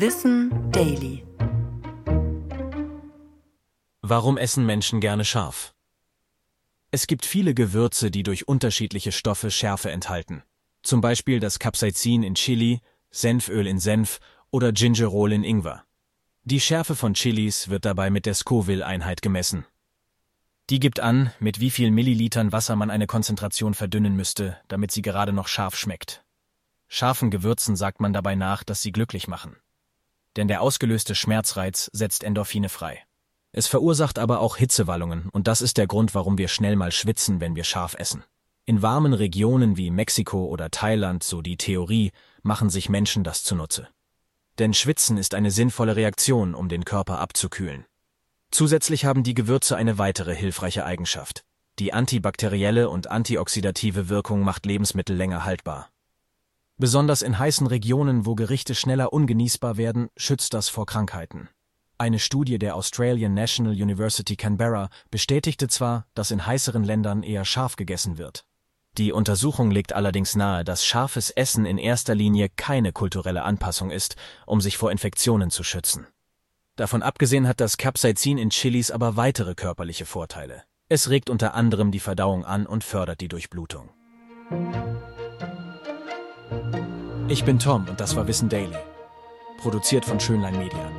Wissen Daily. Warum essen Menschen gerne scharf? Es gibt viele Gewürze, die durch unterschiedliche Stoffe Schärfe enthalten. Zum Beispiel das Capsaicin in Chili, Senföl in Senf oder Gingerol in Ingwer. Die Schärfe von Chilis wird dabei mit der Scoville-Einheit gemessen. Die gibt an, mit wie viel Millilitern Wasser man eine Konzentration verdünnen müsste, damit sie gerade noch scharf schmeckt. Scharfen Gewürzen sagt man dabei nach, dass sie glücklich machen. Denn der ausgelöste Schmerzreiz setzt Endorphine frei. Es verursacht aber auch Hitzewallungen, und das ist der Grund, warum wir schnell mal schwitzen, wenn wir scharf essen. In warmen Regionen wie Mexiko oder Thailand, so die Theorie, machen sich Menschen das zunutze. Denn Schwitzen ist eine sinnvolle Reaktion, um den Körper abzukühlen. Zusätzlich haben die Gewürze eine weitere hilfreiche Eigenschaft. Die antibakterielle und antioxidative Wirkung macht Lebensmittel länger haltbar. Besonders in heißen Regionen, wo Gerichte schneller ungenießbar werden, schützt das vor Krankheiten. Eine Studie der Australian National University Canberra bestätigte zwar, dass in heißeren Ländern eher scharf gegessen wird. Die Untersuchung legt allerdings nahe, dass scharfes Essen in erster Linie keine kulturelle Anpassung ist, um sich vor Infektionen zu schützen. Davon abgesehen hat das Capsaicin in Chilis aber weitere körperliche Vorteile. Es regt unter anderem die Verdauung an und fördert die Durchblutung. Ich bin Tom und das war Wissen Daily. Produziert von Schönlein Media.